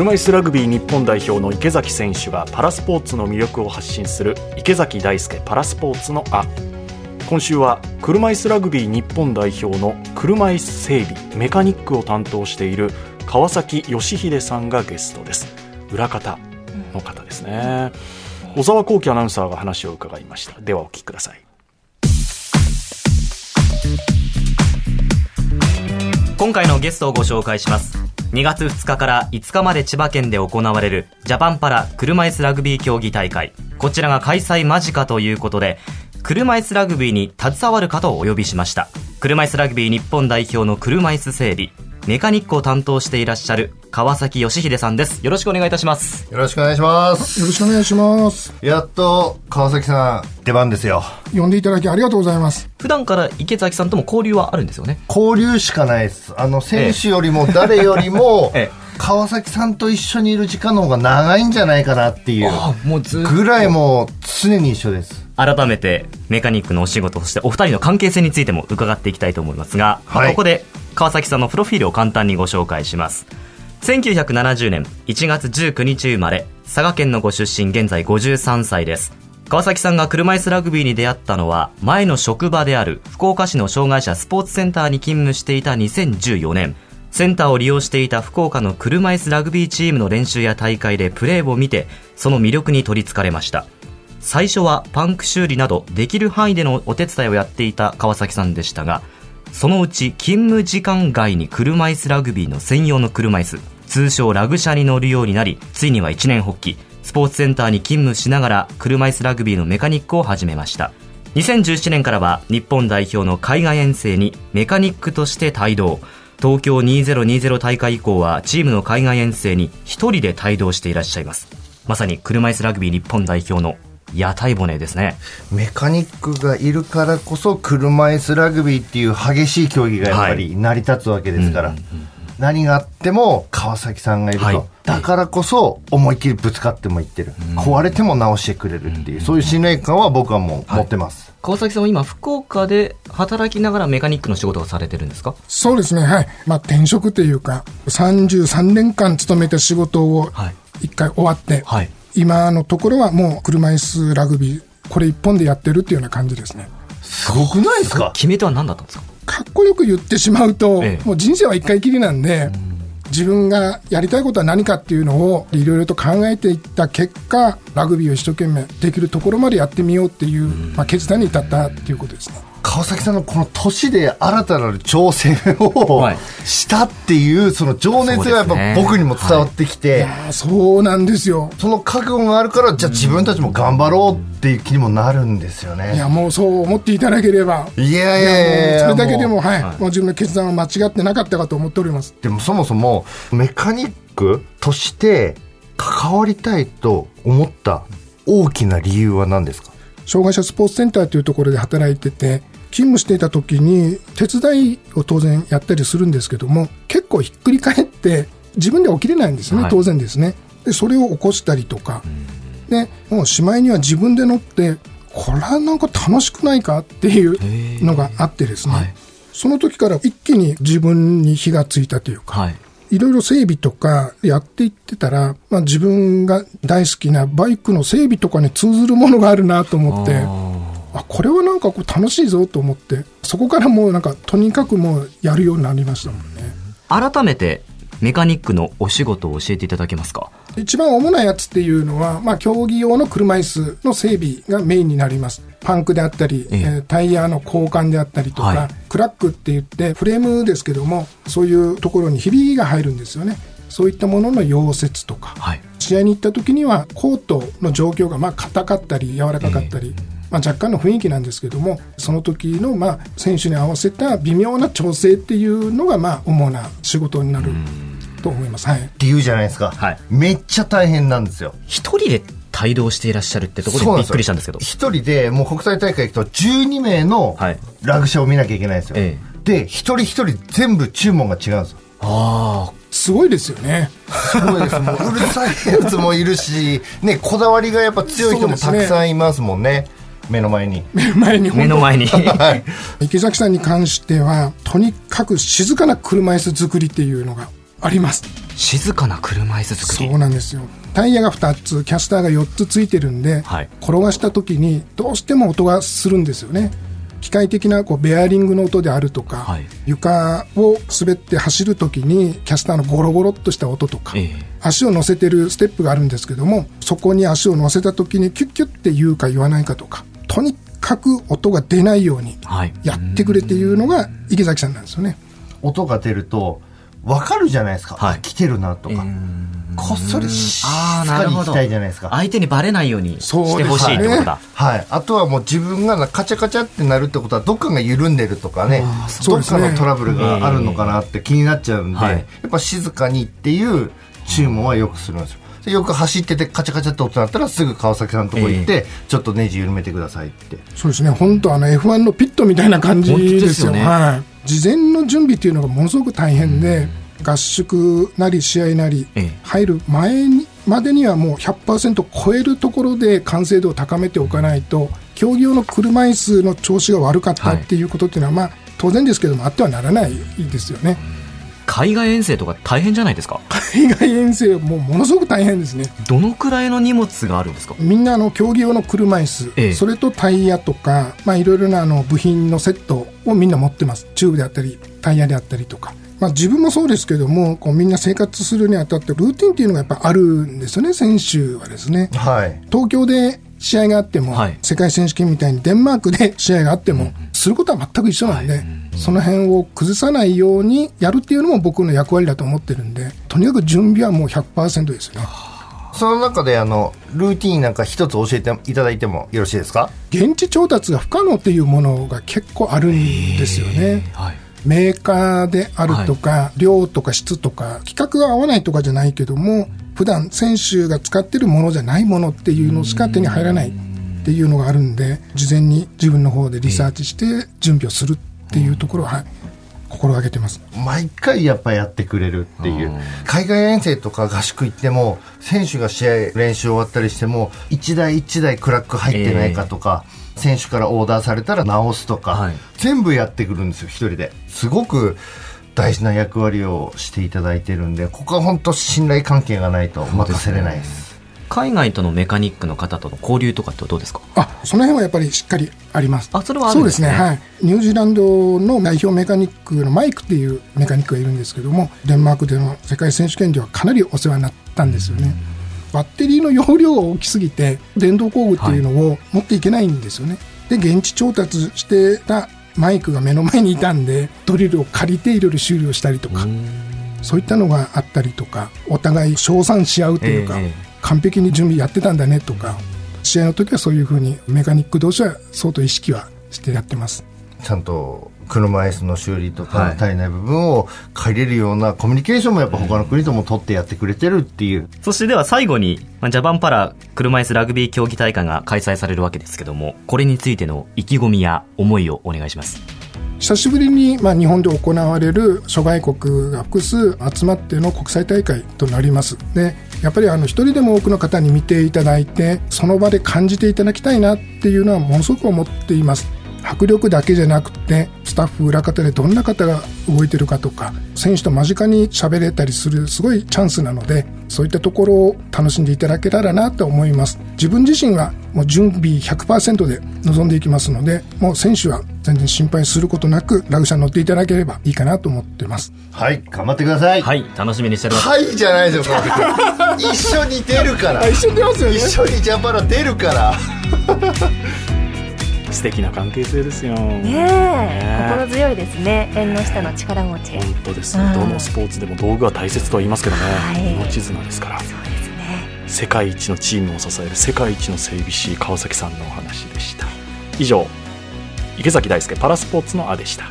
車椅子ラグビー日本代表の池崎選手がパラスポーツの魅力を発信する池崎大輔パラスポーツのあ今週は車椅子ラグビー日本代表の車椅子整備メカニックを担当している川崎義秀さんがゲストです。裏方の方ですね。小沢光輝アナウンサーが話を伺いました。ではお聞きください。今回のゲストをご紹介します。2月2日から5日まで千葉県で行われるジャパンパラ車椅子ラグビー競技大会。こちらが開催間近ということで車椅子ラグビーに携わる方をお呼びしました。車椅子ラグビー日本代表の車椅子整備。メカニックを担当していらっしゃる川崎義秀さんです。よろしくお願いいたします。よろしくお願いします。よろしくお願いします。やっと川崎さん出番ですよ。呼んでいただきありがとうございます。普段から池崎さんとも交流はあるんですよね？交流しかないです。あの選手よりも誰よりも、ええ。川崎さんと一緒にいる時間の方が長いんじゃないかなっていうぐらいもう常に一緒です。改めてメカニックのお仕事そしてお二人の関係性についても伺っていきたいと思いますが、まあはい。ここで川崎さんのプロフィールを簡単にご紹介します。1970年1月19日生まれ佐賀県のご出身現在53歳です。川崎さんが車椅子ラグビーに出会ったのは前の職場である福岡市の障害者スポーツセンターに勤務していた2014年。センターを利用していた福岡の車椅子ラグビーチームの練習や大会でプレーを見てその魅力に取りつかれました。最初はパンク修理などできる範囲でのお手伝いをやっていた川崎さんでしたがそのうち勤務時間外に車椅子ラグビーの専用の車椅子通称ラグ車に乗るようになりついには一年発起。スポーツセンターに勤務しながら車椅子ラグビーのメカニックを始めました。2017年からは日本代表の海外遠征にメカニックとして帯同。東京2020大会以降はチームの海外遠征に一人で帯同していらっしゃいます。まさに車椅子ラグビー日本代表の屋台骨ですね。メカニックがいるからこそ車椅子ラグビーっていう激しい競技がやっぱり成り立つわけですから、何があっても川崎さんがいると、はい。だからこそ思いっきりぶつかってもいってる、壊れても直してくれるっていう、そういう信頼感は僕はもう持ってます、川崎さんは今福岡で働きながらメカニックの仕事をされてるんですか？そうですね。はい。まあ転職というか33年間勤めた仕事をはい。一回終わって、はい今のところはもう車椅子ラグビーこれ一本でやってるっていうような感じですね。すごくないですか？決め手は何だったんですか？かっこよく言ってしまうと、ええ。もう人生は一回きりなんで、自分がやりたいことは何かっていうのをいろいろと考えていった結果ラグビーを一生懸命できるところまでやってみようっていう、まあ、決断に至ったっていうことですね川崎さんのこの年で新たなる挑戦をはいしたっていうその情熱がやっぱ僕にも伝わってきて、そうなんですよ。その覚悟があるからじゃあ自分たちも頑張ろうっていう気にもなるんですよね。いやもうそう思っていただければ。いやいやいやもうそれだけでもはい、もう自分の決断は間違ってなかったかと思っております。でもそもそもメカニックとして関わりたいと思った大きな理由は何ですか？障害者スポーツセンターというところで働いてて勤務していた時に手伝いを当然やったりするんですけども結構ひっくり返って自分で起きれないんですね、はい。当然ですね。でそれを起こしたりとか、でもうしまいには自分で乗ってこれはなんか楽しくないか？っていうのがあってですね、はい。その時から一気に自分に火がついたというか、はい。いろいろ整備とかやっていってたら、まあ、自分が大好きなバイクの整備とかに通ずるものがあるなと思ってあこれはなんかこう楽しいぞと思ってそこからもうなんかとにかくもうやるようになりましたもんね。改めてメカニックのお仕事を教えていただけますか？一番主なやつっていうのは、まあ、競技用の車椅子の整備がメインになります。パンクであったり、ええ。えータイヤの交換であったりとか、はい。クラックって言ってフレームですけどもそういうところにひびが入るんですよね。そういったものの溶接とか、はい。試合に行った時にはコートの状況がまあ硬かったり柔らかかったり、まあ、若干の雰囲気なんですけどもその時のまあ選手に合わせた微妙な調整っていうのがまあ主な仕事になると思います。はい。って言うじゃないですか、はい。めっちゃ大変なんですよ。一人で帯同していらっしゃるってところでびっくりしたんですけど。一人でもう国際大会行くと12名のはい。ラグ車を見なきゃいけないんですよ、えで一人一人全部注文が違うんですよ。あすごいですよね。すごいです。もううるさいやつもいるし、ね、こだわりがやっぱ強い人もたくさんいますもんね目の前に。前に。あ 目の前に。はい。池崎さんに関してはとにかく静かな車椅子作りっていうのがあります。静かな車椅子作り？そうなんですよ。タイヤが2つキャスターが4つついてるんで、はい。転がした時にどうしても音がするんですよね。機械的なこうベアリングの音であるとか、はい。床を滑って走る時にキャスターのゴロゴロっとした音とか、ええ。足を乗せてるステップがあるんですけどもそこに足を乗せた時にキュッキュッって言うか言わないかとかとにかく音が出ないようにはい。やってくれっていうのが池崎さんなんですよね。音が出ると、わかるじゃないですか。はい。あ来てるなとか。こっそり静あーなるほど。かに行きたいじゃないですか。相手にバレないようにしてほしいってことだ、はい。あとはもう自分がカチャカチャってなるってことは、どっかが緩んでるとかね、どっそうですね。かのトラブルがあるのかなって気になっちゃうんで、はい。やっぱ静かにっていう注文はよくするんですよ。でよく走っててカチャカチャって音鳴ったらすぐ川崎さんのとこ行って、ちょっとネジ緩めてくださいって。そうですね。本当あの F1 のピットみたいな感じでよ。ですすよね。はい、事前の準備っていうのがものすごく大変で、合宿なり試合なりええ。入る前にまでにはもう100%超えるところで完成度を高めておかないと競技用の車椅子の調子が悪かったっていうことっていうのは、まあ当然ですけどもあってはならないですよね海外遠征とか大変じゃないですか？海外遠征はもうものすごく大変ですね。どのくらいの荷物があるんですか？みんなあの競技用の車椅子、ええ。それとタイヤとか、まあ、いろいろなあの部品のセットをみんな持ってます。チューブであったりタイヤであったりとか、まあ、自分もそうですけどもこうみんな生活するにあたってルーティンっていうのがやっぱあるんですよね選手はですね。はい。東京で試合があっても、はい。世界選手権みたいにデンマークで 試合があっても、することは全く一緒なんで、その辺を崩さないようにやるっていうのも僕の役割だと思ってるんでとにかく準備はもう100%ですよねその中であの、ルーティンなんか一つ教えていただいてもよろしいですか？現地調達が不可能っていうものが結構あるんですよね。はい。メーカーであるとか、量とか質とか、規格が合わないとかじゃないけども、普段選手が使ってるものじゃないものっていうのしか手に入らないっていうのがあるんで、事前に自分の方でリサーチして準備をするっていうところは、はい、心がけてます。毎回やっぱやってくれるっていう、海外遠征とか合宿行っても選手が試合練習終わったりしても一台一台クラック入ってないかとか、選手からオーダーされたら直すとか、はい。全部やってくるんですよ一人で。すごく大事な役割をしていただいてるんでここは本当信頼関係がないと任せれないです海外とのメカニックの方との交流とかってどうですか？あ、その辺はやっぱりしっかりあります。あそれはあるんですねそうですね。はい。ニュージーランドの代表メカニックのマイクっていうメカニックがいるんですけども、デンマークでの世界選手権ではかなりお世話になったんですよね。バッテリーの容量が大きすぎて、電動工具っていうのを持っていけないんですよね。で、現地調達してたマイクが目の前にいたんで、ドリルを借りていろいろ修理をしたりとか、そういったのがあったりとか、お互い称賛し合うというか、ええええ完璧に準備やってたんだねとか、試合の時はそういうふうにメカニック同士は相当意識はしてやってます。ちゃんと車椅子の修理とはいか足りない部分を借りれるようなコミュニケーションもやっぱ他の国とも取ってやってくれてるっていうそしてでは最後に、まあジャパンパラ車椅子ラグビー競技大会が開催されるわけですけども、これについての意気込みや思いをお願いします。久しぶりに、まあ、日本で行われる諸外国が複数集まっての国際大会となります。で、やっぱりあの一人でも多くの方に見ていただいて、その場で感じていただきたいなっていうのはものすごく思っています。迫力だけじゃなくて、スタッフ裏方でどんな方が動いてるかとか、選手と間近に喋れたりするすごいチャンスなので、そういったところを楽しんでいただけたらなと思います。自分自身はもう準備100%で臨んでいきますので、もう選手は全然心配することなく、ラグ車に乗っていただければいいかなと思ってます。はい頑張ってくださいはい、楽しみにしてます。はいじゃないですよ 一緒に出るから一緒に出ますよね一緒にジャパラ出るから素敵な関係性ですよ。ね心強いですね。縁の下の力持ち。本当です、うん。どのスポーツでも道具は大切とは言いますけどね、はい。命綱ですから。そうですね。世界一のチームを支える世界一の整備士川崎さんのお話でした。以上池崎大輔パラスポーツのあでした